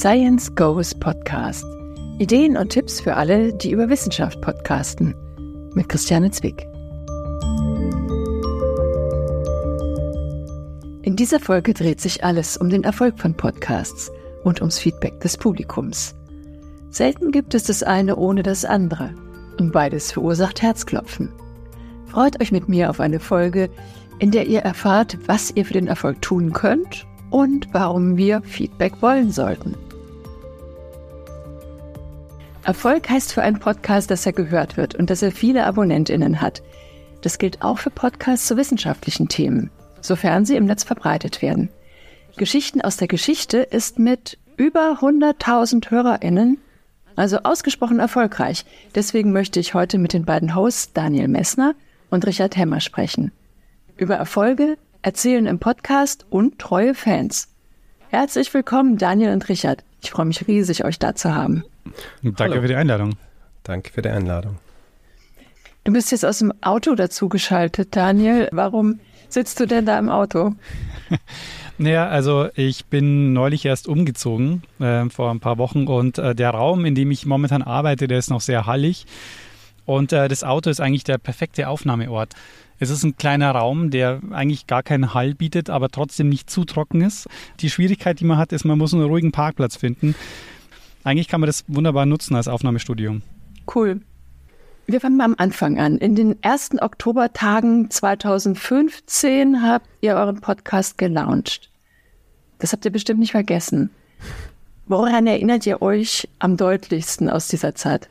Science Goes Podcast. Ideen und Tipps für alle, die über Wissenschaft podcasten. Mit Christiane Zwick. In dieser Folge dreht sich alles um den Erfolg von Podcasts und ums Feedback des Publikums. Selten gibt es das eine ohne das andere. Und beides verursacht Herzklopfen. Freut euch mit mir auf eine Folge, in der ihr erfahrt, was ihr für den Erfolg tun könnt und warum wir Feedback wollen sollten. Erfolg heißt für einen Podcast, dass er gehört wird und dass er viele AbonnentInnen hat. Das gilt auch für Podcasts zu wissenschaftlichen Themen, sofern sie im Netz verbreitet werden. Geschichten aus der Geschichte ist mit über 100.000 HörerInnen also ausgesprochen erfolgreich. Deswegen möchte ich heute mit den beiden Hosts Daniel Messner und Richard Hemmer sprechen. Über Erfolge, Erzählen im Podcast und treue Fans. Herzlich willkommen, Daniel und Richard. Ich freue mich riesig, euch da zu haben. Danke Hallo. für die Einladung. Danke für die Einladung. Du bist jetzt aus dem Auto dazugeschaltet, Daniel. Warum sitzt du denn da im Auto? Naja, also ich bin neulich erst umgezogen, äh, vor ein paar Wochen und äh, der Raum, in dem ich momentan arbeite, der ist noch sehr hallig und äh, das Auto ist eigentlich der perfekte Aufnahmeort. Es ist ein kleiner Raum, der eigentlich gar keinen Hall bietet, aber trotzdem nicht zu trocken ist. Die Schwierigkeit, die man hat, ist, man muss einen ruhigen Parkplatz finden. Eigentlich kann man das wunderbar nutzen als Aufnahmestudio. Cool. Wir fangen mal am Anfang an. In den ersten Oktobertagen 2015 habt ihr euren Podcast gelauncht. Das habt ihr bestimmt nicht vergessen. Woran erinnert ihr euch am deutlichsten aus dieser Zeit?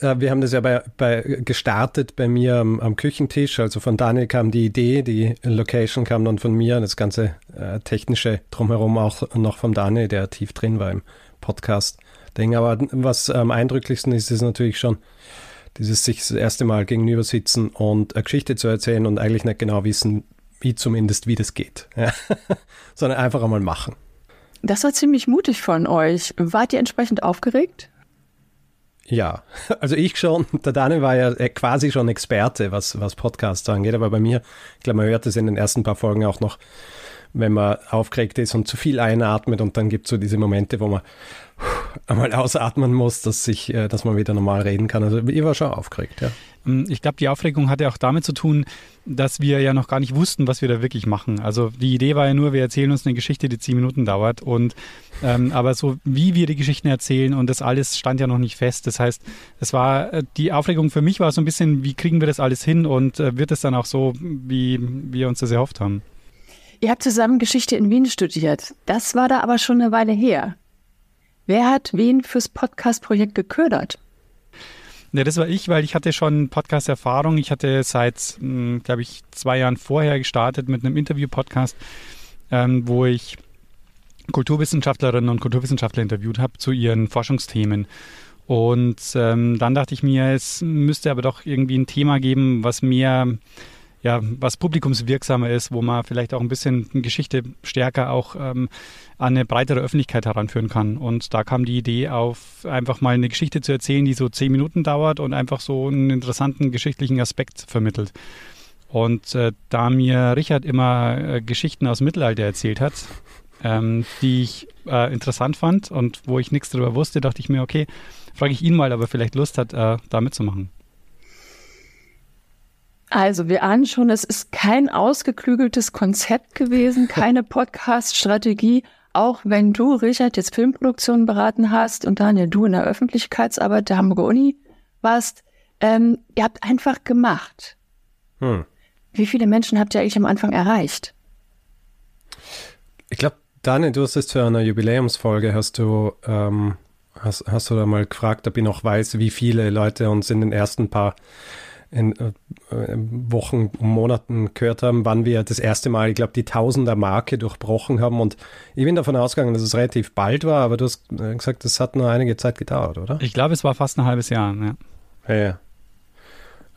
Äh, wir haben das ja bei, bei gestartet bei mir am, am, Küchentisch. Also von Daniel kam die Idee, die Location kam dann von mir, das ganze äh, technische drumherum auch noch von Daniel, der tief drin war im Podcast-Ding. Aber was am eindrücklichsten ist, ist natürlich schon dieses sich das erste Mal gegenüber sitzen und eine Geschichte zu erzählen und eigentlich nicht genau wissen, wie zumindest, wie das geht, ja. sondern einfach einmal machen. Das war ziemlich mutig von euch. Wart ihr entsprechend aufgeregt? Ja, also ich schon. Der Daniel war ja äh, quasi schon Experte, was, was Podcasts angeht, aber bei mir, ich glaube, man hört es in den ersten paar Folgen auch noch, wenn man aufgeregt ist und zu viel einatmet und dann gibt es so diese Momente, wo man einmal ausatmen muss, dass, sich, äh, dass man wieder normal reden kann. Also ich war schon aufgeregt, ja. Ähm, ich glaube, die Aufregung hatte auch damit zu tun, dass wir ja noch gar nicht wussten, was wir da wirklich machen. Also die Idee war ja nur, wir erzählen uns eine Geschichte, die zehn Minuten dauert. Und ähm, aber so wie wir die Geschichten erzählen und das alles stand ja noch nicht fest. Das heißt, es war äh, die Aufregung für mich war so ein bisschen, wie kriegen wir das alles hin und äh, wird es dann auch so, wie wir uns das erhofft haben. Ihr habt zusammen Geschichte in Wien studiert. Das war da aber schon eine Weile her. Wer hat wen fürs Podcast-Projekt geködert? Ne, das war ich, weil ich hatte schon Podcast-Erfahrung. Ich hatte seit, hm, glaube ich, zwei Jahren vorher gestartet mit einem Interview-Podcast, ähm, wo ich Kulturwissenschaftlerinnen und Kulturwissenschaftler interviewt habe zu ihren Forschungsthemen. Und ähm, dann dachte ich mir, es müsste aber doch irgendwie ein Thema geben, was mehr ja, was publikumswirksamer ist, wo man vielleicht auch ein bisschen Geschichte stärker auch ähm, an eine breitere Öffentlichkeit heranführen kann. Und da kam die Idee auf, einfach mal eine Geschichte zu erzählen, die so zehn Minuten dauert und einfach so einen interessanten geschichtlichen Aspekt vermittelt. Und äh, da mir Richard immer äh, Geschichten aus dem Mittelalter erzählt hat, ähm, die ich äh, interessant fand und wo ich nichts darüber wusste, dachte ich mir, okay, frage ich ihn mal, ob er vielleicht Lust hat, äh, da mitzumachen. Also, wir ahnen schon, es ist kein ausgeklügeltes Konzept gewesen, keine Podcast-Strategie. Auch wenn du, Richard, jetzt Filmproduktionen beraten hast und Daniel, du in der Öffentlichkeitsarbeit der Hamburger Uni warst, ähm, ihr habt einfach gemacht. Hm. Wie viele Menschen habt ihr eigentlich am Anfang erreicht? Ich glaube, Daniel, du hast es zu einer Jubiläumsfolge, hast du, ähm, hast, hast du da mal gefragt, ob ich noch weiß, wie viele Leute uns in den ersten paar in äh, Wochen und Monaten gehört haben, wann wir das erste Mal, ich glaube, die Tausender-Marke durchbrochen haben. Und ich bin davon ausgegangen, dass es relativ bald war, aber du hast äh, gesagt, das hat nur einige Zeit gedauert, oder? Ich glaube, es war fast ein halbes Jahr, ja. Ja, ja.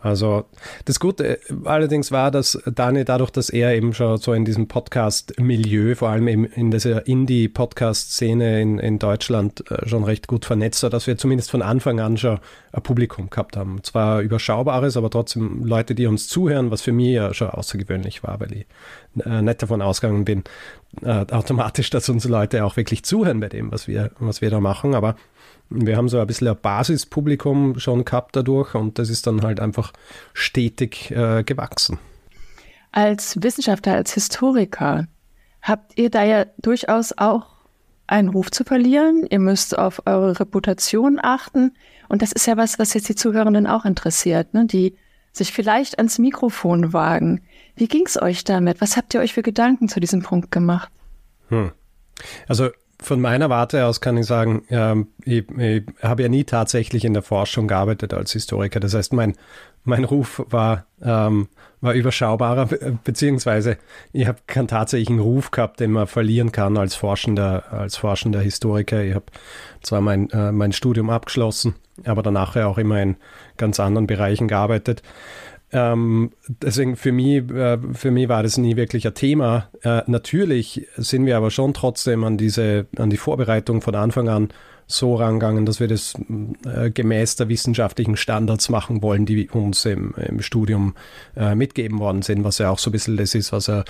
Also das Gute allerdings war, dass Daniel dadurch, dass er eben schon so in diesem Podcast-Milieu, vor allem eben in dieser Indie-Podcast-Szene in, in Deutschland äh, schon recht gut vernetzt war, dass wir zumindest von Anfang an schon ein Publikum gehabt haben. Zwar überschaubares, aber trotzdem Leute, die uns zuhören, was für mich ja schon außergewöhnlich war, weil ich äh, nicht davon ausgegangen bin, äh, automatisch, dass unsere Leute auch wirklich zuhören bei dem, was wir, was wir da machen. Aber wir haben so ein bisschen ein Basispublikum schon gehabt dadurch und das ist dann halt einfach stetig äh, gewachsen. Als Wissenschaftler, als Historiker, habt ihr da ja durchaus auch einen Ruf zu verlieren. Ihr müsst auf eure Reputation achten. Und das ist ja was, was jetzt die Zuhörenden auch interessiert, ne? die sich vielleicht ans Mikrofon wagen. Wie ging es euch damit? Was habt ihr euch für Gedanken zu diesem Punkt gemacht? Hm. Also von meiner Warte aus kann ich sagen, ähm, ich, ich habe ja nie tatsächlich in der Forschung gearbeitet als Historiker. Das heißt, mein, mein Ruf war, ähm, war überschaubarer, beziehungsweise ich habe keinen tatsächlichen Ruf gehabt, den man verlieren kann als forschender, als forschender Historiker. Ich habe zwar mein, äh, mein Studium abgeschlossen, aber danach auch immer in ganz anderen Bereichen gearbeitet. Ähm, deswegen für mich, äh, für mich war das nie wirklich ein Thema. Äh, natürlich sind wir aber schon trotzdem an diese, an die Vorbereitung von Anfang an so rangegangen, dass wir das äh, gemäß der wissenschaftlichen Standards machen wollen, die uns im, im Studium äh, mitgeben worden sind, was ja auch so ein bisschen das ist, was ein,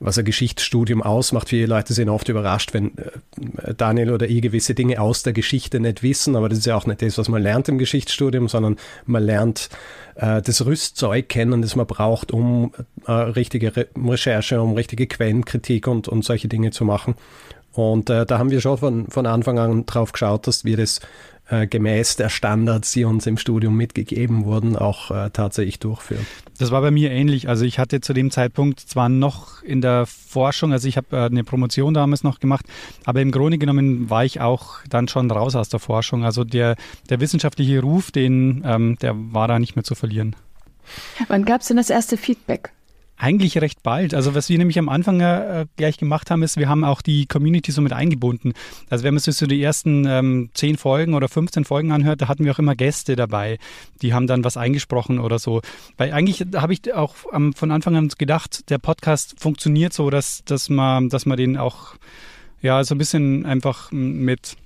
was ein Geschichtsstudium ausmacht. Viele Leute sind oft überrascht, wenn äh, Daniel oder ich gewisse Dinge aus der Geschichte nicht wissen, aber das ist ja auch nicht das, was man lernt im Geschichtsstudium, sondern man lernt äh, das Rüstzeug kennen, das man braucht, um äh, richtige Re Recherche, um richtige Quellenkritik und, und solche Dinge zu machen. Und äh, da haben wir schon von, von Anfang an drauf geschaut, dass wir das äh, gemäß der Standards, die uns im Studium mitgegeben wurden, auch äh, tatsächlich durchführen. Das war bei mir ähnlich. Also ich hatte zu dem Zeitpunkt zwar noch in der Forschung, also ich habe äh, eine Promotion damals noch gemacht, aber im Grunde genommen war ich auch dann schon raus aus der Forschung. Also der, der wissenschaftliche Ruf, den, ähm, der war da nicht mehr zu verlieren. Wann gab es denn das erste Feedback? Eigentlich recht bald. Also was wir nämlich am Anfang äh, gleich gemacht haben, ist, wir haben auch die Community so mit eingebunden. Also wenn man sich so die ersten ähm, 10 Folgen oder 15 Folgen anhört, da hatten wir auch immer Gäste dabei. Die haben dann was eingesprochen oder so. Weil eigentlich habe ich auch ähm, von Anfang an gedacht, der Podcast funktioniert so, dass, dass, man, dass man den auch ja so ein bisschen einfach mit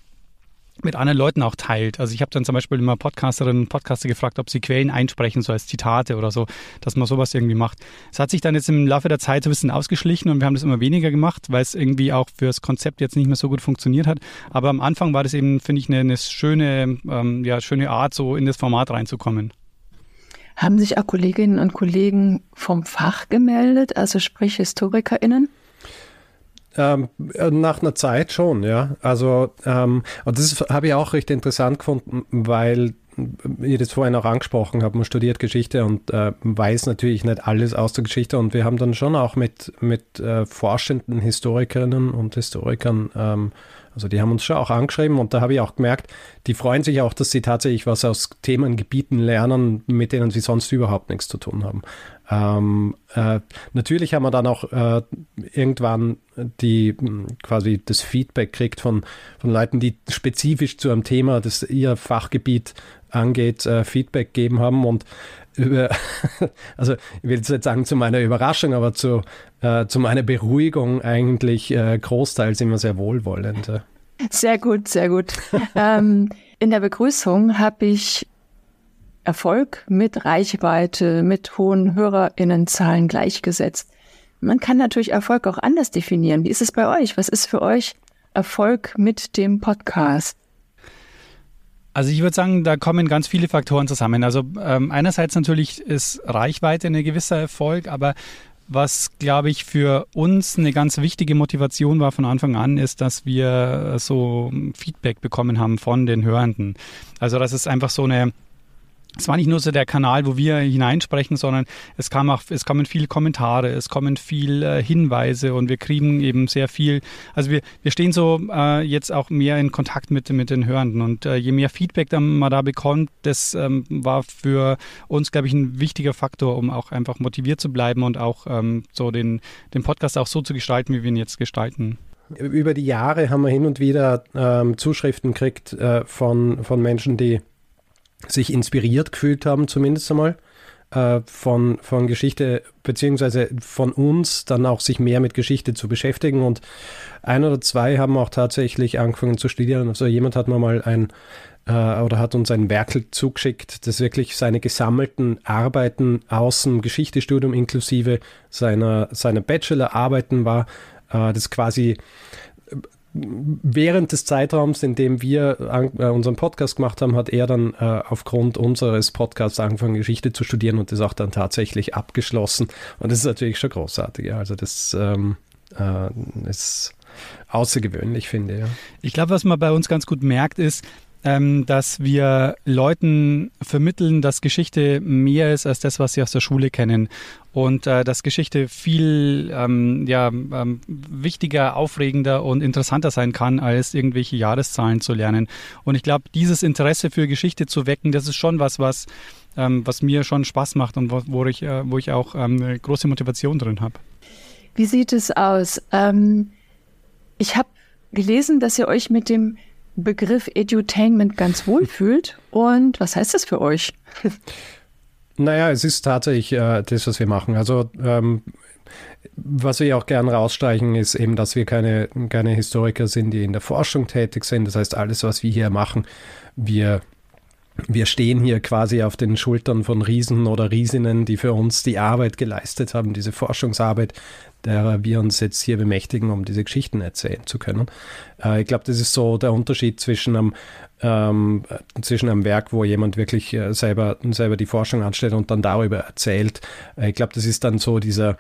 mit anderen Leuten auch teilt. Also ich habe dann zum Beispiel immer Podcasterinnen und Podcaster gefragt, ob sie Quellen einsprechen, so als Zitate oder so, dass man sowas irgendwie macht. Es hat sich dann jetzt im Laufe der Zeit so ein bisschen ausgeschlichen und wir haben das immer weniger gemacht, weil es irgendwie auch fürs Konzept jetzt nicht mehr so gut funktioniert hat. Aber am Anfang war das eben, finde ich, eine, eine schöne, ähm, ja, schöne Art, so in das Format reinzukommen. Haben sich auch Kolleginnen und Kollegen vom Fach gemeldet, also sprich HistorikerInnen? Ähm, nach einer Zeit schon, ja. Also, ähm, das habe ich auch recht interessant gefunden, weil ich das vorhin auch angesprochen habe, man studiert Geschichte und äh, weiß natürlich nicht alles aus der Geschichte und wir haben dann schon auch mit, mit äh, forschenden Historikerinnen und Historikern ähm, also die haben uns schon auch angeschrieben und da habe ich auch gemerkt, die freuen sich auch, dass sie tatsächlich was aus Themengebieten lernen, mit denen sie sonst überhaupt nichts zu tun haben. Ähm, äh, natürlich haben wir dann auch äh, irgendwann die quasi das Feedback kriegt von, von Leuten, die spezifisch zu einem Thema, das ihr Fachgebiet angeht, äh, Feedback geben haben und über, also ich will jetzt sagen zu meiner Überraschung, aber zu, äh, zu meiner Beruhigung eigentlich äh, großteils immer sehr wohlwollend. Sehr gut, sehr gut. ähm, in der Begrüßung habe ich Erfolg mit Reichweite, mit hohen Hörerinnenzahlen gleichgesetzt. Man kann natürlich Erfolg auch anders definieren. Wie ist es bei euch? Was ist für euch Erfolg mit dem Podcast? Also ich würde sagen, da kommen ganz viele Faktoren zusammen. Also ähm, einerseits natürlich ist Reichweite ein gewisser Erfolg, aber was, glaube ich, für uns eine ganz wichtige Motivation war von Anfang an, ist, dass wir so Feedback bekommen haben von den Hörenden. Also das ist einfach so eine es war nicht nur so der Kanal, wo wir hineinsprechen, sondern es kam auch, es kommen viele Kommentare, es kommen viel äh, Hinweise und wir kriegen eben sehr viel. Also wir, wir stehen so äh, jetzt auch mehr in Kontakt mit, mit den Hörenden und äh, je mehr Feedback dann man da bekommt, das ähm, war für uns, glaube ich, ein wichtiger Faktor, um auch einfach motiviert zu bleiben und auch ähm, so den, den Podcast auch so zu gestalten, wie wir ihn jetzt gestalten. Über die Jahre haben wir hin und wieder ähm, Zuschriften gekriegt äh, von, von Menschen, die sich inspiriert gefühlt haben, zumindest einmal. äh, von, von Geschichte beziehungsweise von uns dann auch sich mehr mit Geschichte zu beschäftigen. Und ein oder zwei haben auch tatsächlich angefangen zu studieren. Also jemand hat mir mal ein äh, oder hat uns ein Werkel zugeschickt, das wirklich seine gesammelten Arbeiten aus dem Geschichtestudium inklusive seiner, seiner Bachelorarbeiten war, äh, das quasi während des Zeitraums, in dem wir äh, unseren Podcast gemacht haben, hat er dann äh, aufgrund unseres Podcasts angefangen, Geschichte zu studieren und das auch dann tatsächlich abgeschlossen. Und das ist natürlich schon großartig. Also das ähm, äh, ist außergewöhnlich, finde ich. Ja. Ich glaube, was man bei uns ganz gut merkt, ist, ähm, dass wir Leuten vermitteln, dass Geschichte mehr ist als das, was sie aus der Schule kennen. Und äh, dass Geschichte viel ähm, ja, ähm, wichtiger, aufregender und interessanter sein kann, als irgendwelche Jahreszahlen zu lernen. Und ich glaube, dieses Interesse für Geschichte zu wecken, das ist schon was, was, ähm, was mir schon Spaß macht und wo, wo ich, äh, wo ich auch ähm, eine große Motivation drin habe. Wie sieht es aus? Ähm, ich habe gelesen, dass ihr euch mit dem Begriff Edutainment ganz wohl fühlt. Und was heißt das für euch? Naja, es ist tatsächlich äh, das, was wir machen. Also ähm, was wir auch gerne rausstreichen, ist eben, dass wir keine, keine Historiker sind, die in der Forschung tätig sind. Das heißt, alles, was wir hier machen, wir wir stehen hier quasi auf den Schultern von Riesen oder Riesinnen, die für uns die Arbeit geleistet haben, diese Forschungsarbeit, derer wir uns jetzt hier bemächtigen, um diese Geschichten erzählen zu können. Äh, ich glaube, das ist so der Unterschied zwischen einem, ähm, zwischen einem Werk, wo jemand wirklich äh, selber, selber die Forschung anstellt und dann darüber erzählt. Äh, ich glaube, das ist dann so dieser,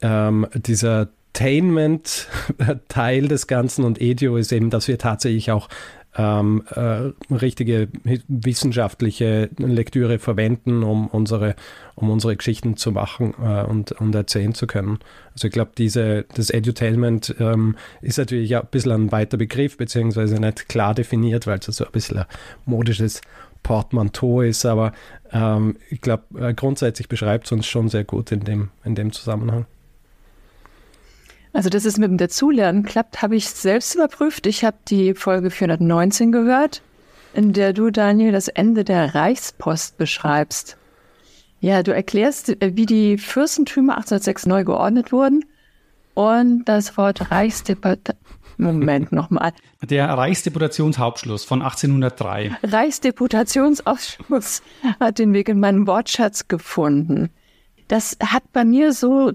ähm, dieser Tainment-Teil des Ganzen und Edio ist eben, dass wir tatsächlich auch ähm, äh, richtige wissenschaftliche Lektüre verwenden, um unsere, um unsere Geschichten zu machen äh, und, und erzählen zu können. Also ich glaube, das Edutainment ähm, ist natürlich auch ein bisschen ein weiter Begriff, beziehungsweise nicht klar definiert, weil es so ein bisschen ein modisches Portmanteau ist, aber ähm, ich glaube, äh, grundsätzlich beschreibt es uns schon sehr gut in dem, in dem Zusammenhang. Also, dass es mit dem Dazulernen klappt, habe ich selbst überprüft. Ich habe die Folge 419 gehört, in der du, Daniel, das Ende der Reichspost beschreibst. Ja, du erklärst, äh, wie die Fürstentümer 1806 neu geordnet wurden und das Wort Reichsdeputation. Moment nochmal. Der Reichsdeputationshauptschluss von 1803. Reichsdeputationsausschuss hat den Weg in meinen Wortschatz gefunden. Das hat bei mir so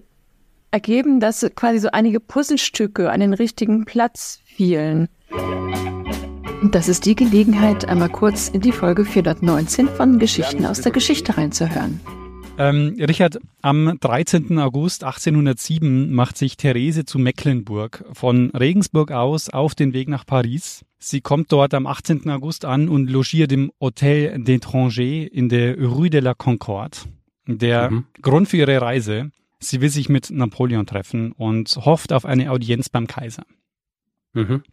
ergeben, dass quasi so einige Puzzlestücke an den richtigen Platz fielen. Und das ist die Gelegenheit, einmal kurz in die Folge 419 von Geschichten aus der Geschichte reinzuhören. Ähm, Richard, am 13. August 1807 macht sich Therese zu Mecklenburg von Regensburg aus auf den Weg nach Paris. Sie kommt dort am 18. August an und logiert im Hôtel d'Étranger in der Rue de la Concorde. Der mhm. Grund für ihre Reise Sie will sich mit Napoleon treffen und hofft auf eine Audienz beim Kaiser. Mhm.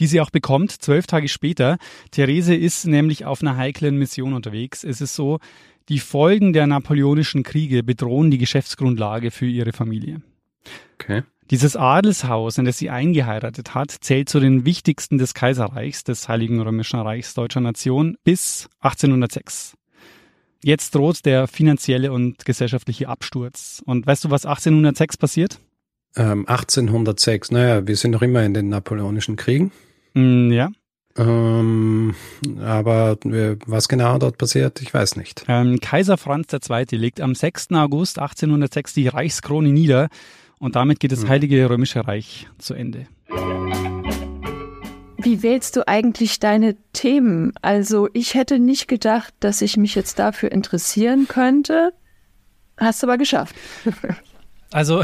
Die sie auch bekommt, zwölf Tage später. Therese ist nämlich auf einer heiklen Mission unterwegs. Es ist so, die Folgen der napoleonischen Kriege bedrohen die Geschäftsgrundlage für ihre Familie. Okay. Dieses Adelshaus, in das sie eingeheiratet hat, zählt zu den wichtigsten des Kaiserreichs, des Heiligen Römischen Reichs deutscher Nation, bis 1806. Jetzt droht der finanzielle und gesellschaftliche Absturz. Und weißt du, was 1806 passiert? Ähm, 1806, naja, wir sind noch immer in den Napoleonischen Kriegen. Mm, ja. Ähm, aber was genau dort passiert, ich weiß nicht. Ähm, Kaiser Franz II. legt am 6. August 1806 die Reichskrone nieder und damit geht das hm. Heilige Römische Reich zu Ende. Wie wählst du eigentlich deine Themen? Also ich hätte nicht gedacht, dass ich mich jetzt dafür interessieren könnte. Hast du aber geschafft. Also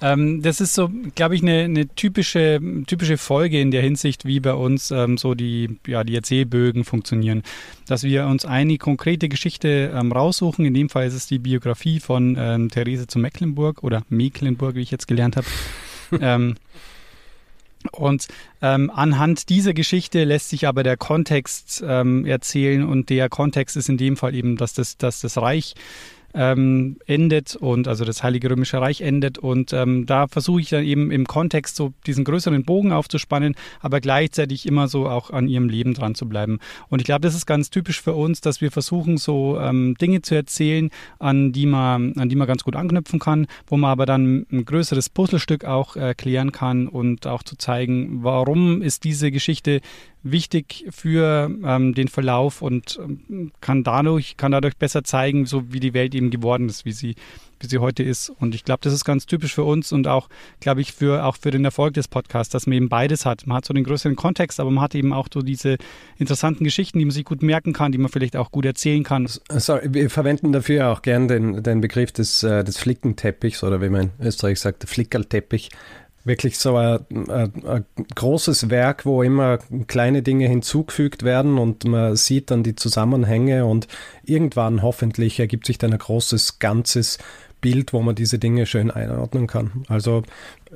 ähm, das ist so, glaube ich, eine, eine, typische, typische Folge in der Hinsicht, wie bei uns ähm, so die, ja, die Erzählbögen funktionieren. Dass wir uns eine konkrete Geschichte ähm, raussuchen. In dem Fall ist es die Biografie von ähm, Therese zu Mecklenburg oder Mecklenburg, wie ich jetzt gelernt habe. Und ähm, anhand dieser Geschichte lässt sich aber der Kontext ähm, erzählen. Und der Kontext ist in dem Fall eben, dass das, dass das Reich ähm, endet und also das Heilige Römische Reich endet. Und ähm, da versuche ich dann eben im Kontext so diesen größeren Bogen aufzuspannen, aber gleichzeitig immer so auch an ihrem Leben dran zu bleiben. Und ich glaube, das ist ganz typisch für uns, dass wir versuchen, so ähm, Dinge zu erzählen, an die man, an die man ganz gut anknüpfen kann, wo man aber dann ein größeres Puzzlestück auch erklären kann und auch zu zeigen, warum ist diese Geschichte wichtig für ähm, den Verlauf und ähm, kann dadurch, kann dadurch besser zeigen, so wie die Welt eben geworden ist, wie sie, wie sie heute ist. Und ich glaube, das ist ganz typisch für uns und auch, glaube ich, für, auch für den Erfolg des Podcasts, dass man eben beides hat. Man hat so den größeren Kontext, aber man hat eben auch so diese interessanten Geschichten, die man sich gut merken kann, die man vielleicht auch gut erzählen kann. Sorry, wir verwenden dafür auch gern den, den Begriff des, äh, des Flickenteppichs oder wie man in Österreich sagt, Flickerlteppich wirklich so ein, ein, ein, großes Werk, wo immer kleine Dinge hinzugefügt werden und man sieht dann die Zusammenhänge und irgendwann hoffentlich ergibt sich dann ein großes ganzes Bild, wo man diese Dinge schön einordnen kann. Also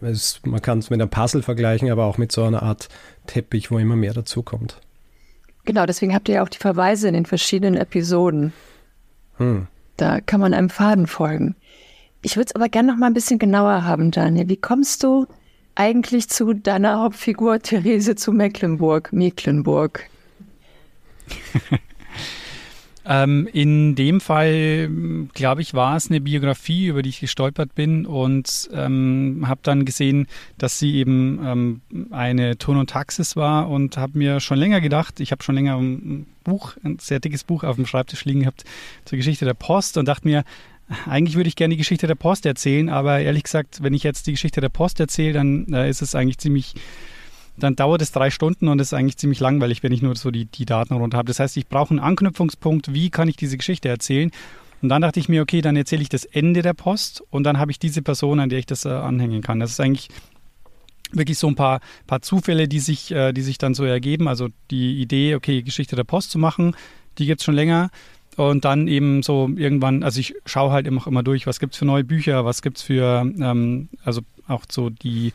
es, man kann es mit einem Puzzle vergleichen, aber auch mit so einer Art Teppich, wo immer mehr dazukommt. Genau, deswegen habt ihr ja auch die Verweise in den verschiedenen Episoden. Hm. Da kann man einem Faden folgen. Ich würde es aber gerne noch mal ein bisschen genauer haben, Daniel. Wie kommst du eigentlich zu deiner Hauptfigur Therese zu Mecklenburg, Mecklenburg? ähm, in dem Fall, glaube ich, war es eine Biografie, über die ich gestolpert bin und ähm, habe dann gesehen, dass sie eben ähm, eine Ton und Taxis war und habe mir schon länger gedacht, ich habe schon länger ein Buch, ein sehr dickes Buch auf dem Schreibtisch liegen gehabt zur Geschichte der Post und dachte mir, eigentlich würde ich gerne die Geschichte der Post erzählen, aber ehrlich gesagt, wenn ich jetzt die Geschichte der Post erzähle, dann äh, ist es eigentlich ziemlich, dann dauert es drei Stunden und es ist eigentlich ziemlich langweilig, wenn ich nur so die, die Daten runter habe. Das heißt, ich brauche einen Anknüpfungspunkt, wie kann ich diese Geschichte erzählen? Und dann dachte ich mir, okay, dann erzähle ich das Ende der Post und dann habe ich diese Person, an der ich das äh, anhängen kann. Das ist eigentlich wirklich so ein paar, paar Zufälle, die sich, äh, die sich dann so ergeben. Also die Idee, okay, Geschichte der Post zu machen, die gibt es schon länger. Und dann eben so irgendwann, also ich schaue halt immer, immer durch, was gibt es für neue Bücher, was gibt es für, ähm, also auch so die,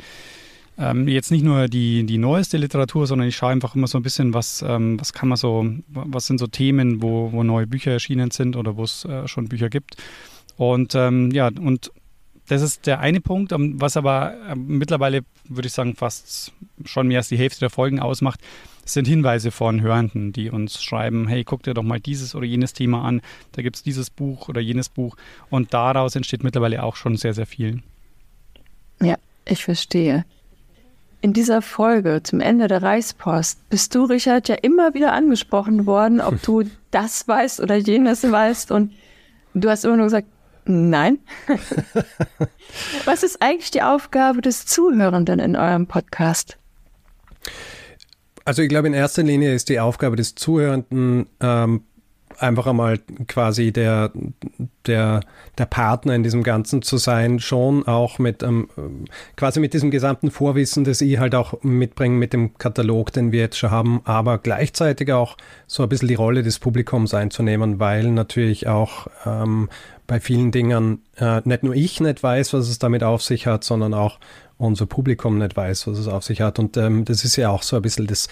ähm, jetzt nicht nur die, die neueste Literatur, sondern ich schaue einfach immer so ein bisschen, was, ähm, was kann man so, was sind so Themen, wo, wo neue Bücher erschienen sind oder wo es äh, schon Bücher gibt. Und ähm, ja, und das ist der eine Punkt, ähm, was aber äh, mittlerweile, würde ich sagen, fast schon mehr als die Hälfte der Folgen ausmacht, sind Hinweise von Hörenden, die uns schreiben, hey, guck dir doch mal dieses oder jenes Thema an, da gibt es dieses Buch oder jenes Buch. Und daraus entsteht mittlerweile auch schon sehr, sehr viel. Ja, ich verstehe. In dieser Folge zum Ende der Reichspost bist du, Richard, ja immer wieder angesprochen worden, ob du das weißt oder jenes weißt. Und du hast immer nur gesagt, nein. Was ist eigentlich die Aufgabe des Zuhörenden in eurem Podcast? Also ich glaube, in erster Linie ist die Aufgabe des Zuhörenden ähm, einfach einmal quasi der, der, der Partner in diesem Ganzen zu sein, schon auch mit ähm, quasi mit diesem gesamten Vorwissen, das ich halt auch mitbringe mit dem Katalog, den wir jetzt schon haben, aber gleichzeitig auch so ein bisschen die Rolle des Publikums einzunehmen, weil natürlich auch ähm, bei vielen Dingen äh, nicht nur ich nicht weiß, was es damit auf sich hat, sondern auch unser Publikum nicht weiß, was es auf sich hat. Und ähm, das ist ja auch so ein bisschen das,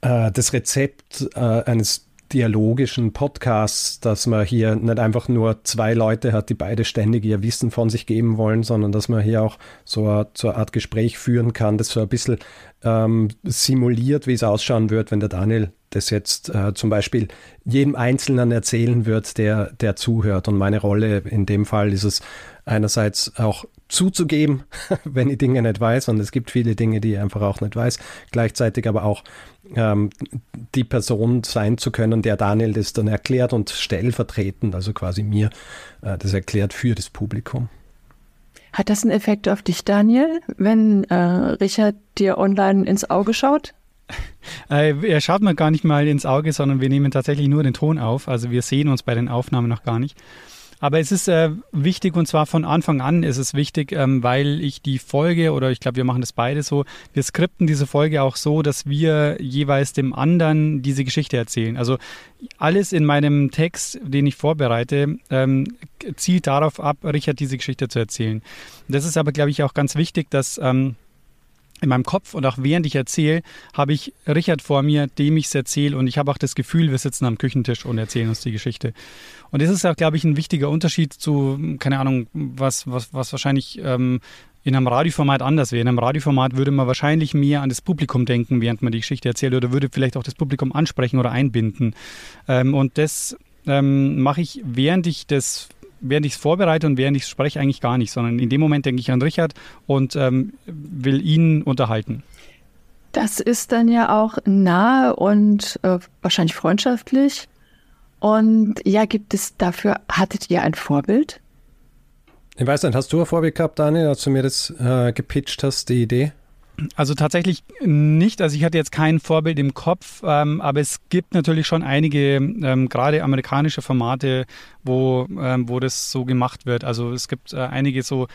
äh, das Rezept äh, eines dialogischen Podcasts, dass man hier nicht einfach nur zwei Leute hat, die beide ständig ihr Wissen von sich geben wollen, sondern dass man hier auch so eine, so eine Art Gespräch führen kann, das so ein bisschen ähm, simuliert, wie es ausschauen wird, wenn der Daniel das jetzt äh, zum Beispiel jedem Einzelnen erzählen wird, der, der zuhört. Und meine Rolle in dem Fall ist es einerseits auch zuzugeben, wenn ich Dinge nicht weiß, und es gibt viele Dinge, die ich einfach auch nicht weiß, gleichzeitig aber auch ähm, die Person sein zu können, der Daniel das dann erklärt und stellvertretend, also quasi mir, äh, das erklärt für das Publikum. Hat das einen Effekt auf dich, Daniel, wenn äh, Richard dir online ins Auge schaut? Äh, er schaut mir gar nicht mal ins Auge, sondern wir nehmen tatsächlich nur den Ton auf. Also wir sehen uns bei den Aufnahmen noch gar nicht. Aber es ist äh, wichtig und zwar von Anfang an ist es wichtig, ähm, weil ich die Folge oder ich glaube, wir machen das beide so, wir skripten diese Folge auch so, dass wir jeweils dem anderen diese Geschichte erzählen. Also alles in meinem Text, den ich vorbereite, ähm, zielt darauf ab, Richard diese Geschichte zu erzählen. Das ist aber, glaube ich, auch ganz wichtig, dass ähm, in meinem Kopf und auch während ich erzähle, habe ich Richard vor mir, dem ich es erzähle und ich habe auch das Gefühl, wir sitzen am Küchentisch und erzählen uns die Geschichte. Und das ist auch, glaube ich, ein wichtiger Unterschied zu, keine Ahnung, was, was, was wahrscheinlich ähm, in einem Radioformat anders wäre. In einem Radioformat würde man wahrscheinlich mehr an das Publikum denken, während man die Geschichte erzählt oder würde vielleicht auch das Publikum ansprechen oder einbinden. Ähm, und das ähm, mache ich, während ich das während ich es vorbereite und während ich spreche, eigentlich gar nicht, sondern in dem Moment denke ich an Richard und ähm, will ihn unterhalten. Das ist dann ja auch nahe und äh, wahrscheinlich freundschaftlich. Und ja, gibt es dafür, hattet ihr ein Vorbild? Ich weiß nicht, hast du ein Vorbild gehabt, Daniel, als du mir das äh, gepitcht hast, die Idee? Also tatsächlich nicht. Also ich hatte jetzt kein Vorbild im Kopf, ähm, aber es gibt natürlich schon einige, ähm, gerade amerikanische Formate, wo, ähm, wo das so gemacht wird. Also es gibt äh, einige so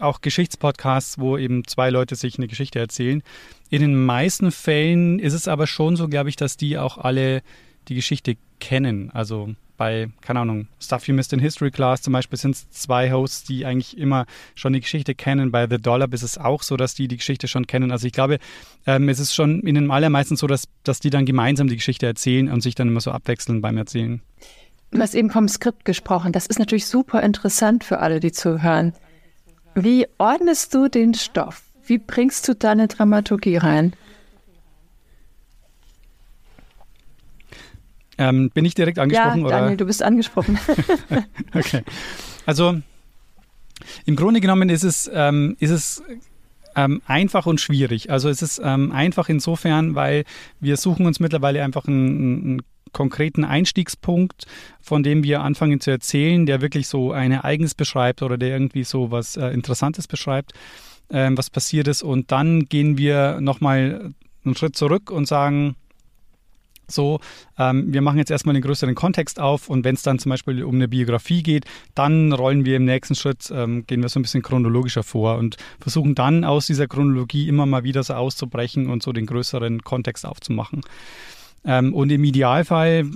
auch Geschichtspodcasts, wo eben zwei Leute sich eine Geschichte erzählen. In den meisten Fällen ist es aber schon so, glaube ich, dass die auch alle die Geschichte kennen. Also bei, keine Ahnung, Stuff You Missed in History Class zum Beispiel sind es zwei Hosts, die eigentlich immer schon die Geschichte kennen. Bei The Dollop ist es auch so, dass die die Geschichte schon kennen. Also ich glaube, ähm, es ist schon in den allermeisten so, dass, dass die dann gemeinsam die Geschichte erzählen und sich dann immer so abwechseln beim Erzählen. Du hast eben vom Skript gesprochen. Das ist natürlich super interessant für alle, die zuhören. Wie ordnest du den Stoff? Wie bringst du deine Dramaturgie rein? Ähm, bin ich direkt angesprochen? Ja, Daniel, oder? du bist angesprochen. okay. Also im Grunde genommen ist es, ähm, ist es ähm, einfach und schwierig. Also es ist ähm, einfach insofern, weil wir suchen uns mittlerweile einfach einen, einen konkreten Einstiegspunkt, von dem wir anfangen zu erzählen, der wirklich so ein Ereignis beschreibt oder der irgendwie so was äh, Interessantes beschreibt, ähm, was passiert ist. Und dann gehen wir nochmal einen Schritt zurück und sagen, so, ähm, wir machen jetzt erstmal den größeren Kontext auf und wenn es dann zum Beispiel um eine Biografie geht, dann rollen wir im nächsten Schritt, ähm, gehen wir so ein bisschen chronologischer vor und versuchen dann aus dieser Chronologie immer mal wieder so auszubrechen und so den größeren Kontext aufzumachen. Ähm, und im Idealfall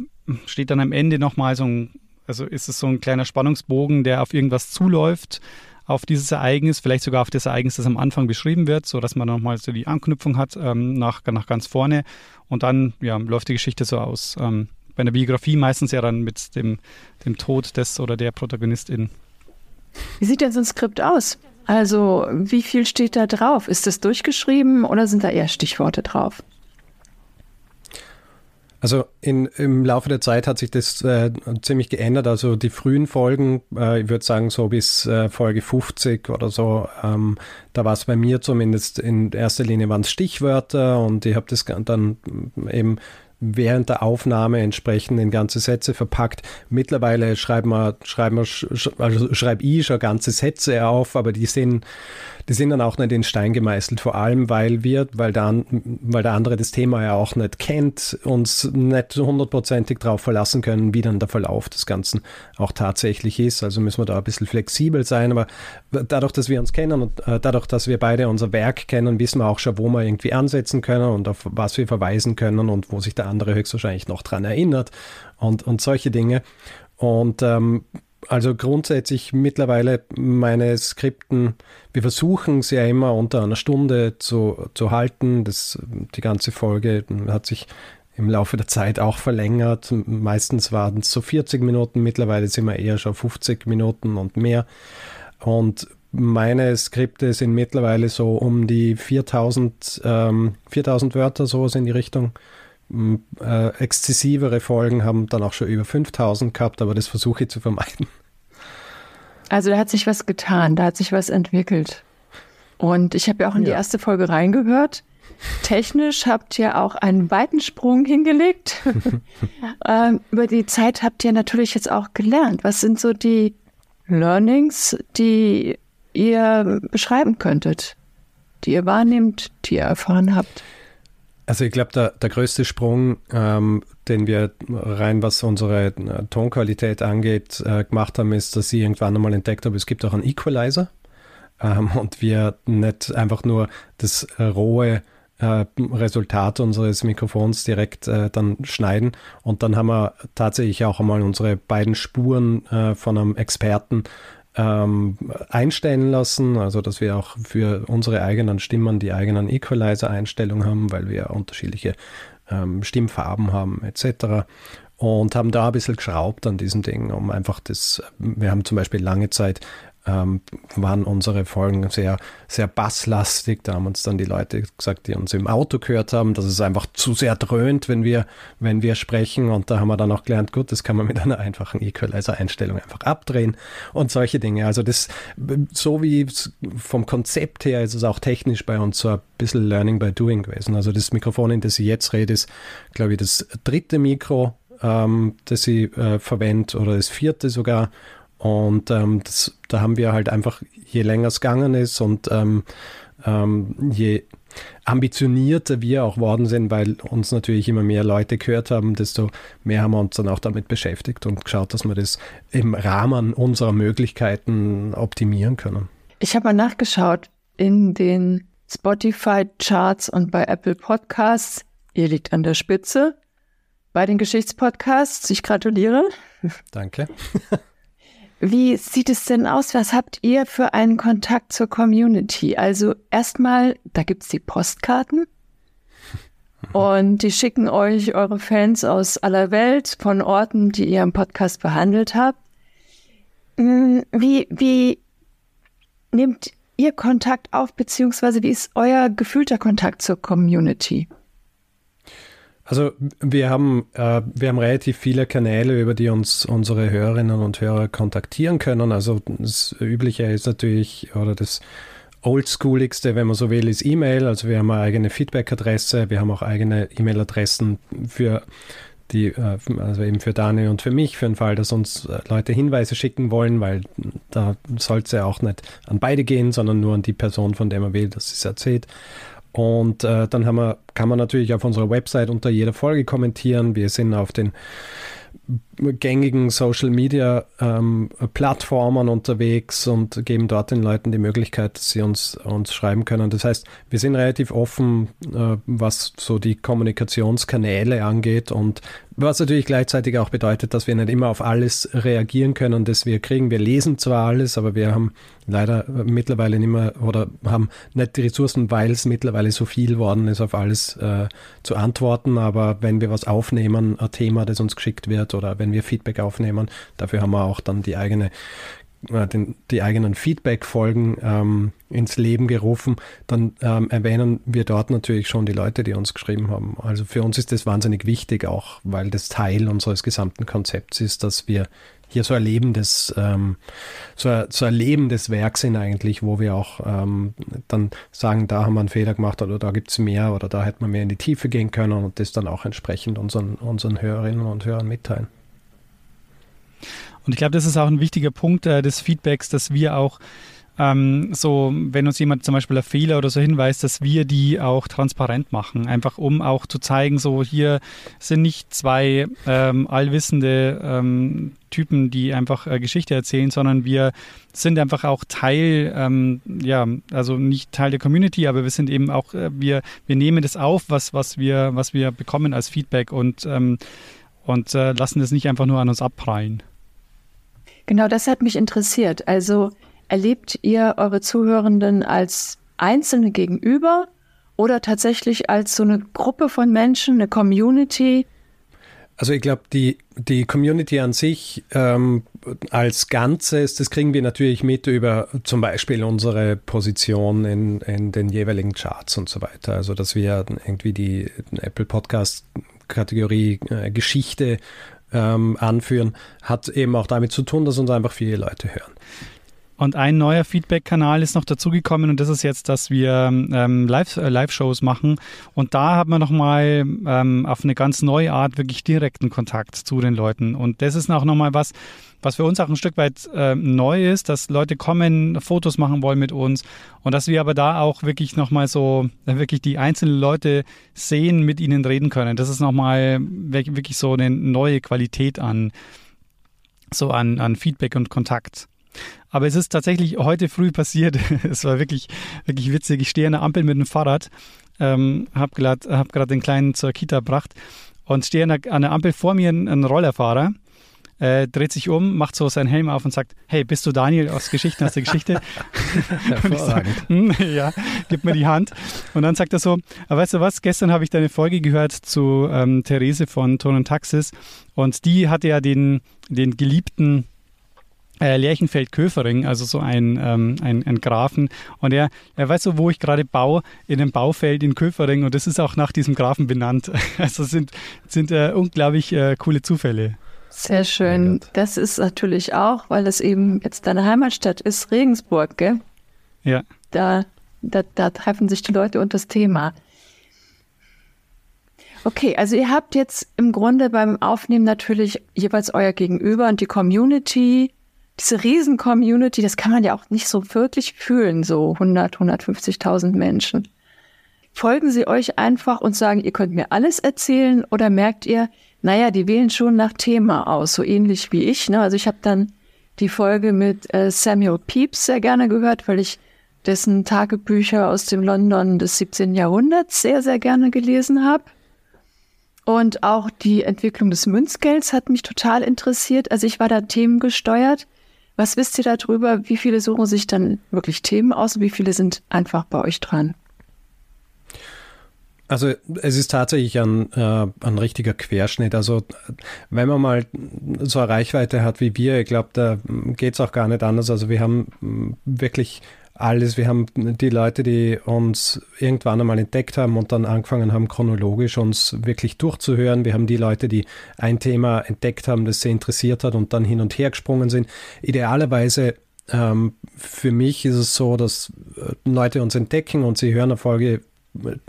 steht dann am Ende nochmal so ein, also ist es so ein kleiner Spannungsbogen, der auf irgendwas zuläuft auf dieses Ereignis, vielleicht sogar auf das Ereignis, das am Anfang beschrieben wird, sodass man nochmal so die Anknüpfung hat ähm, nach, nach ganz vorne und dann ja, läuft die Geschichte so aus. Ähm, bei einer Biografie meistens ja dann mit dem, dem Tod des oder der Protagonistin. Wie sieht denn so ein Skript aus? Also, wie viel steht da drauf? Ist das durchgeschrieben oder sind da eher Stichworte drauf? Also in, im Laufe der Zeit hat sich das äh, ziemlich geändert. Also die frühen Folgen, äh, ich würde sagen so bis äh, Folge 50 oder so, ähm, da war es bei mir zumindest in erster Linie waren es Stichwörter und ich habe das dann eben während der Aufnahme entsprechend in ganze Sätze verpackt. Mittlerweile schreiben wir, schreiben wir, also schreibe ich schon ganze Sätze auf, aber die sind die sind dann auch nicht in Stein gemeißelt, vor allem weil wir, weil der, weil der andere das Thema ja auch nicht kennt, uns nicht hundertprozentig darauf verlassen können, wie dann der Verlauf des Ganzen auch tatsächlich ist. Also müssen wir da ein bisschen flexibel sein, aber dadurch, dass wir uns kennen und äh, dadurch, dass wir beide unser Werk kennen, wissen wir auch schon, wo wir irgendwie ansetzen können und auf was wir verweisen können und wo sich der andere höchstwahrscheinlich noch dran erinnert und, und solche Dinge. Und ähm, also grundsätzlich mittlerweile meine Skripten, wir versuchen sie ja immer unter einer Stunde zu, zu halten. Das, die ganze Folge hat sich im Laufe der Zeit auch verlängert. Meistens waren es so 40 Minuten, mittlerweile sind wir eher schon 50 Minuten und mehr. Und meine Skripte sind mittlerweile so um die 4000, ähm, 4000 Wörter, sowas in die Richtung. Äh, exzessivere Folgen haben dann auch schon über 5000 gehabt, aber das versuche ich zu vermeiden. Also da hat sich was getan, da hat sich was entwickelt. Und ich habe ja auch in ja. die erste Folge reingehört. Technisch habt ihr auch einen weiten Sprung hingelegt. ähm, über die Zeit habt ihr natürlich jetzt auch gelernt. Was sind so die Learnings, die ihr beschreiben könntet, die ihr wahrnehmt, die ihr erfahren habt? Also ich glaube, der, der größte Sprung, ähm, den wir rein was unsere äh, Tonqualität angeht, äh, gemacht haben, ist, dass ich irgendwann einmal entdeckt habe, es gibt auch einen Equalizer. Ähm, und wir nicht einfach nur das äh, rohe Resultat unseres Mikrofons direkt dann schneiden. Und dann haben wir tatsächlich auch einmal unsere beiden Spuren von einem Experten ähm, einstellen lassen, also dass wir auch für unsere eigenen Stimmen die eigenen Equalizer-Einstellungen haben, weil wir unterschiedliche ähm, Stimmfarben haben etc und haben da ein bisschen geschraubt an diesem Ding, um einfach das, wir haben zum Beispiel lange Zeit ähm, waren unsere Folgen sehr, sehr basslastig. Da haben uns dann die Leute gesagt, die uns im Auto gehört haben, dass es einfach zu sehr dröhnt, wenn wir, wenn wir sprechen. Und da haben wir dann auch gelernt, gut, das kann man mit einer einfachen Equalizer-Einstellung einfach abdrehen und solche Dinge. Also das, so wie vom Konzept her ist es auch technisch bei uns so ein bisschen Learning by Doing gewesen. Also das Mikrofon, in das ich jetzt rede, ist, glaube ich, das dritte Mikro, ähm, das ich äh, verwende oder das vierte sogar. Und ähm, das, da haben wir halt einfach, je länger es gegangen ist und ähm, ähm, je ambitionierter wir auch worden sind, weil uns natürlich immer mehr Leute gehört haben, desto mehr haben wir uns dann auch damit beschäftigt und geschaut, dass wir das im Rahmen unserer Möglichkeiten optimieren können. Ich habe mal nachgeschaut in den Spotify-Charts und bei Apple Podcasts. Ihr liegt an der Spitze bei den Geschichtspodcasts. Ich gratuliere. Danke. Wie sieht es denn aus? Was habt ihr für einen Kontakt zur Community? Also erstmal, da gibt's die Postkarten und die schicken euch eure Fans aus aller Welt von Orten, die ihr im Podcast behandelt habt. Hm, wie, wie nehmt ihr Kontakt auf, beziehungsweise wie ist euer gefühlter Kontakt zur Community? Also wir haben, äh, wir haben relativ viele Kanäle, über die uns unsere Hörerinnen und Hörer kontaktieren können. Also das Übliche ist natürlich, oder das Oldschooligste, wenn man so will, ist E-Mail. Also wir haben eine eigene Feedback-Adresse, wir haben auch eigene E-Mail-Adressen für die, äh, also eben für Daniel und für mich, für den Fall, dass uns äh, Leute Hinweise schicken wollen, weil da soll es ja auch nicht an beide gehen, sondern nur an die Person, von der man will, dass sie es erzählt. Und äh, dann wir, kann man natürlich auf unserer Website unter jeder Folge kommentieren. Wir sind auf den gängigen Social Media ähm, Plattformen unterwegs und geben dort den Leuten die Möglichkeit, dass sie uns, uns schreiben können. Das heißt, wir sind relativ offen, äh, was so die Kommunikationskanäle angeht und was natürlich gleichzeitig auch bedeutet, dass wir nicht immer auf alles reagieren können, das wir kriegen. Wir lesen zwar alles, aber wir haben leider mittlerweile nicht mehr oder haben nicht die Ressourcen, weil es mittlerweile so viel worden ist, auf alles äh, zu antworten. Aber wenn wir was aufnehmen, ein Thema, das uns geschickt wird oder wenn wir Feedback aufnehmen, dafür haben wir auch dann die eigene äh, den, die eigenen Feedback-Folgen ähm, ins Leben gerufen, dann ähm, erwähnen wir dort natürlich schon die Leute, die uns geschrieben haben. Also für uns ist das wahnsinnig wichtig, auch weil das Teil unseres gesamten Konzepts ist, dass wir hier so ein lebendes, ähm, so, so ein lebendes Werk sind eigentlich, wo wir auch ähm, dann sagen, da haben wir einen Fehler gemacht oder da gibt es mehr oder da hätte man mehr in die Tiefe gehen können und das dann auch entsprechend unseren, unseren Hörerinnen und Hörern mitteilen. Und ich glaube, das ist auch ein wichtiger Punkt äh, des Feedbacks, dass wir auch ähm, so, wenn uns jemand zum Beispiel auf Fehler oder so hinweist, dass wir die auch transparent machen, einfach um auch zu zeigen, so hier sind nicht zwei ähm, allwissende ähm, Typen, die einfach äh, Geschichte erzählen, sondern wir sind einfach auch Teil, ähm, ja, also nicht Teil der Community, aber wir sind eben auch, äh, wir, wir nehmen das auf, was, was wir, was wir bekommen als Feedback und, ähm, und äh, lassen das nicht einfach nur an uns abprallen. Genau, das hat mich interessiert. Also erlebt ihr eure Zuhörenden als Einzelne gegenüber oder tatsächlich als so eine Gruppe von Menschen, eine Community? Also ich glaube, die, die Community an sich ähm, als Ganzes, das kriegen wir natürlich mit über zum Beispiel unsere Position in, in den jeweiligen Charts und so weiter. Also dass wir irgendwie die Apple Podcast Kategorie äh, Geschichte ähm, anführen, hat eben auch damit zu tun, dass uns einfach viele Leute hören. Und ein neuer Feedback-Kanal ist noch dazugekommen und das ist jetzt, dass wir ähm, äh, Live-Shows äh, machen. Und da haben wir nochmal ähm, auf eine ganz neue Art wirklich direkten Kontakt zu den Leuten. Und das ist auch nochmal was, was für uns auch ein Stück weit äh, neu ist, dass Leute kommen, Fotos machen wollen mit uns und dass wir aber da auch wirklich nochmal so, äh, wirklich die einzelnen Leute sehen, mit ihnen reden können. Das ist nochmal wirklich so eine neue Qualität an, so an, an Feedback und Kontakt. Aber es ist tatsächlich heute früh passiert. es war wirklich, wirklich witzig. Ich stehe an der Ampel mit dem Fahrrad, ähm, habe gerade hab den Kleinen zur Kita gebracht und stehe an der, an der Ampel vor mir ein, ein Rollerfahrer äh, dreht sich um, macht so seinen Helm auf und sagt, hey, bist du Daniel aus Geschichten aus der Geschichte? und ich sag, hm, ja, gib mir die Hand. Und dann sagt er so, weißt du was, gestern habe ich deine Folge gehört zu ähm, Therese von Ton und Taxis und die hatte ja den, den geliebten äh, Lerchenfeld-Köfering, also so ein, ähm, ein, ein Grafen. Und er, er weiß so, wo ich gerade baue, in einem Baufeld in Köfering. Und das ist auch nach diesem Grafen benannt. Also sind, sind äh, unglaublich äh, coole Zufälle. Sehr schön. Das ist natürlich auch, weil das eben jetzt deine Heimatstadt ist, Regensburg, gell? Ja. Da, da, da treffen sich die Leute und das Thema. Okay, also ihr habt jetzt im Grunde beim Aufnehmen natürlich jeweils euer Gegenüber und die Community diese Riesen-Community, das kann man ja auch nicht so wirklich fühlen, so 100, 150.000 Menschen. Folgen sie euch einfach und sagen, ihr könnt mir alles erzählen oder merkt ihr, naja, die wählen schon nach Thema aus, so ähnlich wie ich. Ne? Also ich habe dann die Folge mit äh, Samuel Pepys sehr gerne gehört, weil ich dessen Tagebücher aus dem London des 17. Jahrhunderts sehr, sehr gerne gelesen habe. Und auch die Entwicklung des Münzgelds hat mich total interessiert. Also ich war da themengesteuert. Was wisst ihr darüber? Wie viele suchen sich dann wirklich Themen aus und wie viele sind einfach bei euch dran? Also es ist tatsächlich ein, äh, ein richtiger Querschnitt. Also wenn man mal so eine Reichweite hat wie wir, ich glaube, da geht es auch gar nicht anders. Also wir haben wirklich alles. Wir haben die Leute, die uns irgendwann einmal entdeckt haben und dann angefangen haben, chronologisch uns wirklich durchzuhören. Wir haben die Leute, die ein Thema entdeckt haben, das sie interessiert hat und dann hin und her gesprungen sind. Idealerweise ähm, für mich ist es so, dass äh, Leute uns entdecken und sie hören eine Folge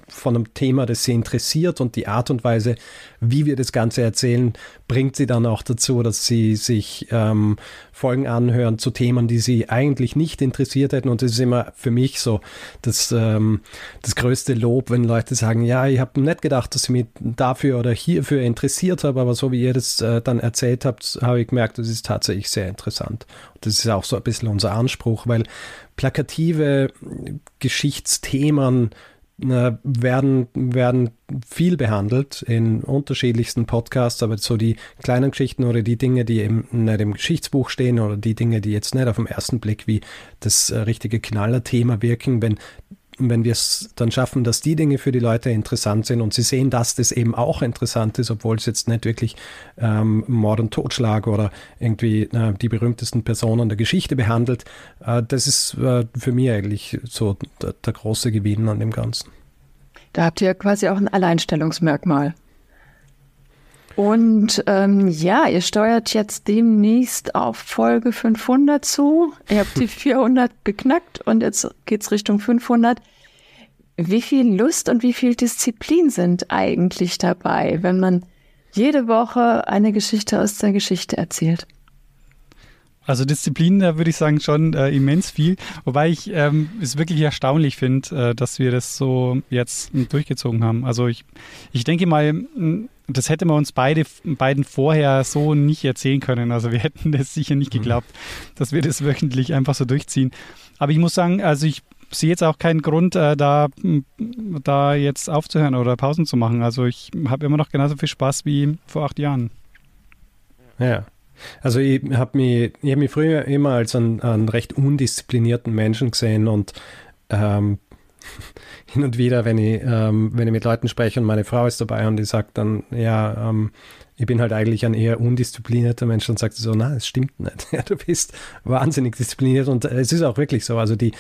von einem Thema, das sie interessiert und die Art und Weise, wie wir das Ganze erzählen, bringt sie dann auch dazu, dass sie sich ähm, Folgen anhören zu Themen, die sie eigentlich nicht interessiert hätten. Und das ist immer für mich so das, ähm, das größte Lob, wenn Leute sagen, ja, ich habe nicht gedacht, dass ich mich dafür oder hierfür interessiert habe, aber so wie ihr das äh, dann erzählt habt, habe ich gemerkt, das ist tatsächlich sehr interessant. Und das ist auch so ein bisschen unser Anspruch, weil plakative Geschichtsthemen, werden, werden viel behandelt in unterschiedlichsten Podcasts, aber so die kleinen Geschichten oder die Dinge, die eben nicht im Geschichtsbuch stehen oder die Dinge, die jetzt nicht auf den ersten Blick wie das äh, richtige Knallerthema wirken, wenn wenn wir es dann schaffen, dass die Dinge für die Leute interessant sind und sie sehen, dass das eben auch interessant ist, obwohl es jetzt nicht wirklich ähm, Mord und Totschlag oder irgendwie äh, die berühmtesten Personen der Geschichte behandelt, äh, das ist äh, für mich eigentlich so der, der große Gewinn an dem Ganzen. Da habt ihr quasi auch ein Alleinstellungsmerkmal. Und ähm, ja, ihr steuert jetzt demnächst auf Folge 500 zu. Ihr habt die 400 geknackt und jetzt geht's Richtung 500. Wie viel Lust und wie viel Disziplin sind eigentlich dabei, wenn man jede Woche eine Geschichte aus der Geschichte erzählt? Also Disziplin, da würde ich sagen, schon äh, immens viel. Wobei ich ähm, es wirklich erstaunlich finde, äh, dass wir das so jetzt durchgezogen haben. Also ich, ich denke mal, das hätte man uns beide beiden vorher so nicht erzählen können. Also wir hätten das sicher nicht mhm. geglaubt, mhm. dass wir das wöchentlich einfach so durchziehen. Aber ich muss sagen, also ich sehe jetzt auch keinen Grund, äh, da, da jetzt aufzuhören oder Pausen zu machen. Also ich habe immer noch genauso viel Spaß wie vor acht Jahren. Ja. Also ich habe mich, hab mich früher immer als einen, einen recht undisziplinierten Menschen gesehen und ähm, hin und wieder, wenn ich, ähm, wenn ich mit Leuten spreche und meine Frau ist dabei und die sagt dann, ja, ähm, ich bin halt eigentlich ein eher undisziplinierter Mensch und sagt so, na, es stimmt nicht. Ja, du bist wahnsinnig diszipliniert und es ist auch wirklich so. Also die,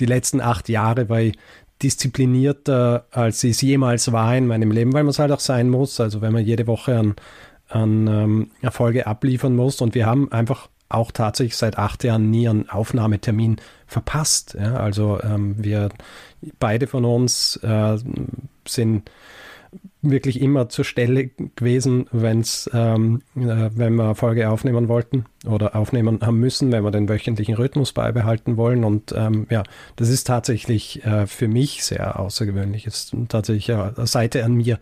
die letzten acht Jahre war ich disziplinierter, als ich es jemals war in meinem Leben, weil man es halt auch sein muss. Also wenn man jede Woche an, an ähm, Erfolge abliefern muss und wir haben einfach auch tatsächlich seit acht Jahren nie einen Aufnahmetermin verpasst. Ja, also ähm, wir beide von uns äh, sind wirklich immer zur Stelle gewesen, wenn's, ähm, äh, wenn wir Folge aufnehmen wollten oder aufnehmen haben müssen, wenn wir den wöchentlichen Rhythmus beibehalten wollen. Und ähm, ja, das ist tatsächlich äh, für mich sehr außergewöhnlich. Ist tatsächlich eine Seite an mir,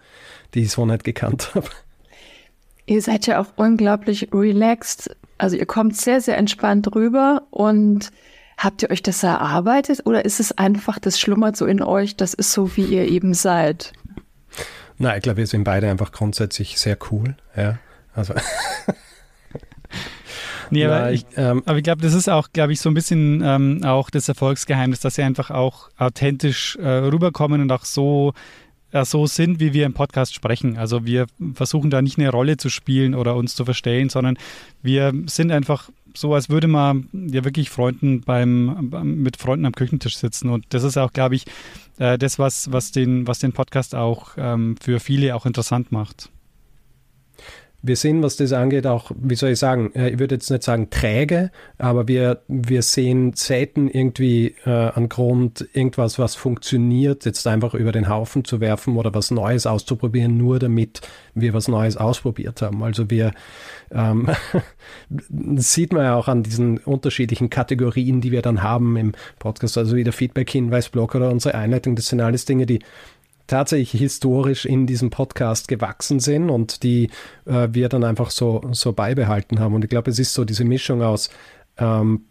die ich so nicht gekannt habe. Ihr seid ja auch unglaublich relaxed. Also ihr kommt sehr, sehr entspannt rüber und Habt ihr euch das erarbeitet oder ist es einfach, das schlummert so in euch, das ist so, wie ihr eben seid? Na, ich glaube, wir sind beide einfach grundsätzlich sehr cool. Ja, also. Nee, aber, ich, ähm, aber ich glaube, das ist auch, glaube ich, so ein bisschen ähm, auch das Erfolgsgeheimnis, dass sie einfach auch authentisch äh, rüberkommen und auch so äh, so sind, wie wir im Podcast sprechen. Also wir versuchen da nicht eine Rolle zu spielen oder uns zu verstellen, sondern wir sind einfach so, als würde man ja wirklich Freunden beim, mit Freunden am Küchentisch sitzen. Und das ist auch, glaube ich, äh, das, was, was, den, was den Podcast auch ähm, für viele auch interessant macht wir sind, was das angeht, auch, wie soll ich sagen, äh, ich würde jetzt nicht sagen träge, aber wir, wir sehen selten irgendwie äh, an Grund, irgendwas, was funktioniert, jetzt einfach über den Haufen zu werfen oder was Neues auszuprobieren, nur damit wir was Neues ausprobiert haben. Also wir, ähm, sieht man ja auch an diesen unterschiedlichen Kategorien, die wir dann haben im Podcast, also wie der Feedback-Hinweis-Blog oder unsere Einleitung, das sind alles Dinge, die tatsächlich historisch in diesem Podcast gewachsen sind und die äh, wir dann einfach so, so beibehalten haben. Und ich glaube, es ist so diese Mischung aus ähm,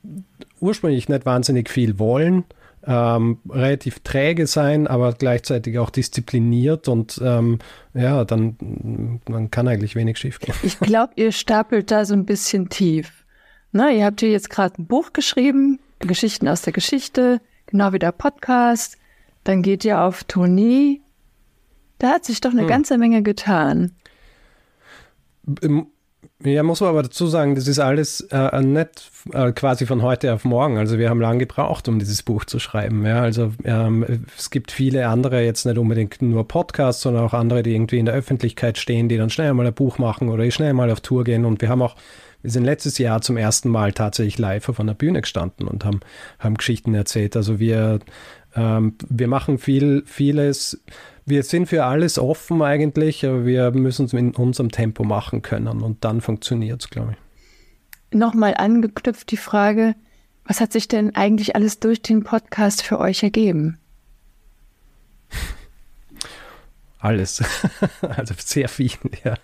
ursprünglich nicht wahnsinnig viel wollen, ähm, relativ träge sein, aber gleichzeitig auch diszipliniert und ähm, ja, dann, dann kann eigentlich wenig schief gehen. Ich glaube, ihr stapelt da so ein bisschen tief. Na, ihr habt hier jetzt gerade ein Buch geschrieben, Geschichten aus der Geschichte, genau wie der Podcast. Dann geht ihr auf Tournee da hat sich doch eine hm. ganze Menge getan. Ja, muss man aber dazu sagen, das ist alles äh, nicht äh, quasi von heute auf morgen. Also wir haben lange gebraucht, um dieses Buch zu schreiben. Ja, also ähm, es gibt viele andere, jetzt nicht unbedingt nur Podcasts, sondern auch andere, die irgendwie in der Öffentlichkeit stehen, die dann schnell mal ein Buch machen oder schnell mal auf Tour gehen. Und wir haben auch, wir sind letztes Jahr zum ersten Mal tatsächlich live auf einer Bühne gestanden und haben, haben Geschichten erzählt. Also wir, ähm, wir machen viel, vieles wir sind für alles offen eigentlich, aber wir müssen es in unserem Tempo machen können und dann funktioniert es, glaube ich. Nochmal angeknüpft die Frage, was hat sich denn eigentlich alles durch den Podcast für euch ergeben? Alles. also sehr viel, ja.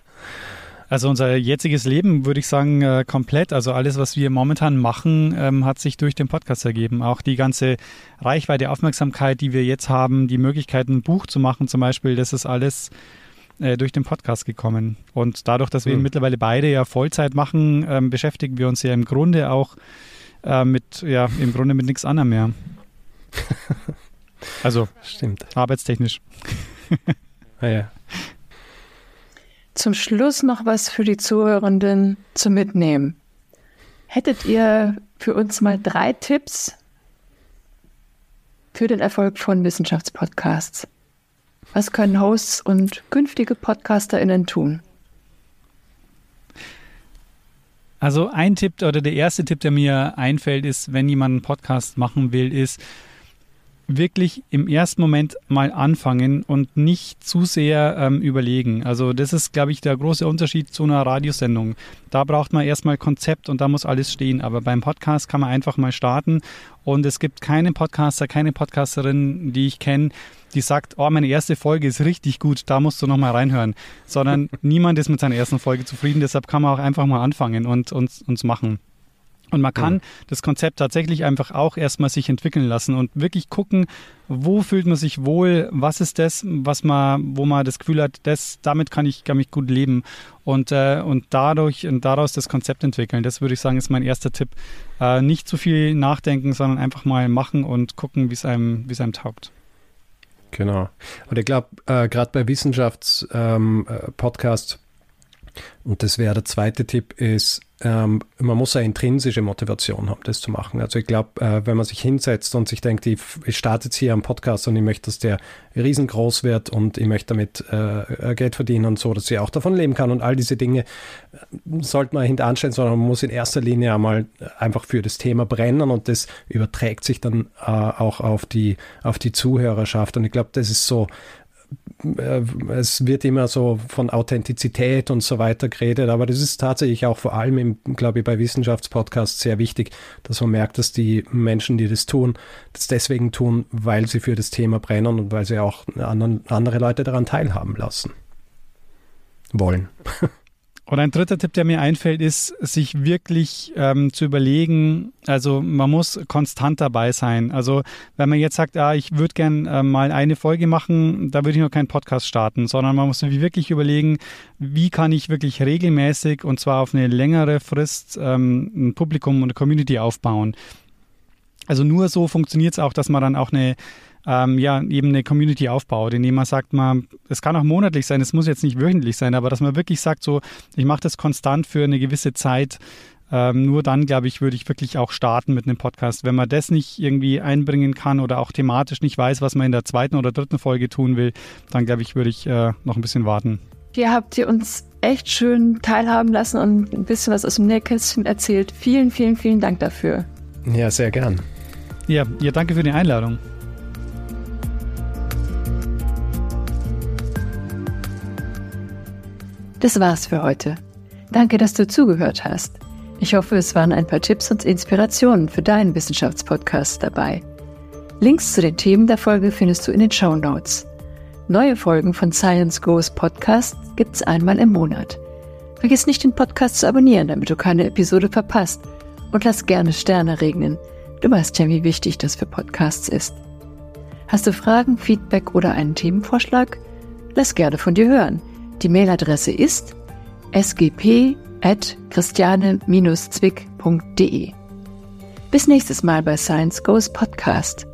Also unser jetziges Leben würde ich sagen äh, komplett. Also alles, was wir momentan machen, ähm, hat sich durch den Podcast ergeben. Auch die ganze Reichweite, Aufmerksamkeit, die wir jetzt haben, die Möglichkeit, ein Buch zu machen zum Beispiel, das ist alles äh, durch den Podcast gekommen. Und dadurch, dass wir mhm. mittlerweile beide ja Vollzeit machen, ähm, beschäftigen wir uns ja im Grunde auch äh, mit, ja, im Grunde mit nichts anderem mehr. Also, Stimmt. arbeitstechnisch. ah, ja. Zum Schluss noch was für die Zuhörenden zu mitnehmen. Hättet ihr für uns mal drei Tipps für den Erfolg von Wissenschaftspodcasts? Was können Hosts und künftige PodcasterInnen tun? Also ein Tipp oder der erste Tipp, der mir einfällt, ist, wenn jemand einen Podcast machen will, ist, wirklich im ersten Moment mal anfangen und nicht zu sehr ähm, überlegen. Also das ist, glaube ich, der große Unterschied zu einer Radiosendung. Da braucht man erstmal Konzept und da muss alles stehen. Aber beim Podcast kann man einfach mal starten und es gibt keinen Podcaster, keine Podcasterin, die ich kenne, die sagt, oh, meine erste Folge ist richtig gut, da musst du nochmal reinhören. Sondern niemand ist mit seiner ersten Folge zufrieden, deshalb kann man auch einfach mal anfangen und uns, uns machen. Und man kann mhm. das Konzept tatsächlich einfach auch erstmal sich entwickeln lassen und wirklich gucken, wo fühlt man sich wohl, was ist das, was man, wo man das Gefühl hat, das, damit kann ich, kann ich gut leben und, äh, und dadurch und daraus das Konzept entwickeln. Das würde ich sagen, ist mein erster Tipp. Äh, nicht zu viel nachdenken, sondern einfach mal machen und gucken, wie es einem, wie es einem taugt. Genau. Und ich glaube, äh, gerade bei Wissenschaftspodcasts, ähm, äh, und das wäre der zweite Tipp, ist, ähm, man muss eine intrinsische Motivation haben, das zu machen. Also ich glaube, äh, wenn man sich hinsetzt und sich denkt, ich, ich starte jetzt hier am Podcast und ich möchte, dass der riesengroß wird und ich möchte damit äh, äh Geld verdienen und so, dass ich auch davon leben kann und all diese Dinge äh, sollte man hintanstellen, sondern man muss in erster Linie einmal einfach für das Thema brennen und das überträgt sich dann äh, auch auf die, auf die Zuhörerschaft. Und ich glaube, das ist so äh, es wird immer so von Authentizität und so weiter geredet, aber das ist tatsächlich auch vor allem, im, glaube ich, bei Wissenschaftspodcasts sehr wichtig, dass man merkt, dass die Menschen, die das tun, das deswegen tun, weil sie für das Thema brennen und weil sie auch anderen, andere Leute daran teilhaben lassen wollen. Und ein dritter Tipp, der mir einfällt, ist, sich wirklich ähm, zu überlegen, also man muss konstant dabei sein. Also wenn man jetzt sagt, ah, ich würde gern äh, mal eine Folge machen, da würde ich noch keinen Podcast starten, sondern man muss sich wirklich überlegen, wie kann ich wirklich regelmäßig und zwar auf eine längere Frist ähm, ein Publikum und eine Community aufbauen. Also nur so funktioniert es auch, dass man dann auch eine ähm, ja, eben eine Community aufbaut, indem man sagt, man, es kann auch monatlich sein, es muss jetzt nicht wöchentlich sein, aber dass man wirklich sagt, so, ich mache das konstant für eine gewisse Zeit. Ähm, nur dann, glaube ich, würde ich wirklich auch starten mit einem Podcast. Wenn man das nicht irgendwie einbringen kann oder auch thematisch nicht weiß, was man in der zweiten oder dritten Folge tun will, dann, glaube ich, würde ich äh, noch ein bisschen warten. Hier habt ihr uns echt schön teilhaben lassen und ein bisschen was aus dem Nähkästchen erzählt. Vielen, vielen, vielen Dank dafür. Ja, sehr gern. Ja, ja danke für die Einladung. Das war's für heute. Danke, dass du zugehört hast. Ich hoffe, es waren ein paar Tipps und Inspirationen für deinen Wissenschaftspodcast dabei. Links zu den Themen der Folge findest du in den Show Notes. Neue Folgen von Science Goes Podcast gibt's einmal im Monat. Vergiss nicht, den Podcast zu abonnieren, damit du keine Episode verpasst. Und lass gerne Sterne regnen. Du weißt ja, wie wichtig das für Podcasts ist. Hast du Fragen, Feedback oder einen Themenvorschlag? Lass gerne von dir hören. Die Mailadresse ist sgp.christiane-zwick.de. Bis nächstes Mal bei Science Goes Podcast.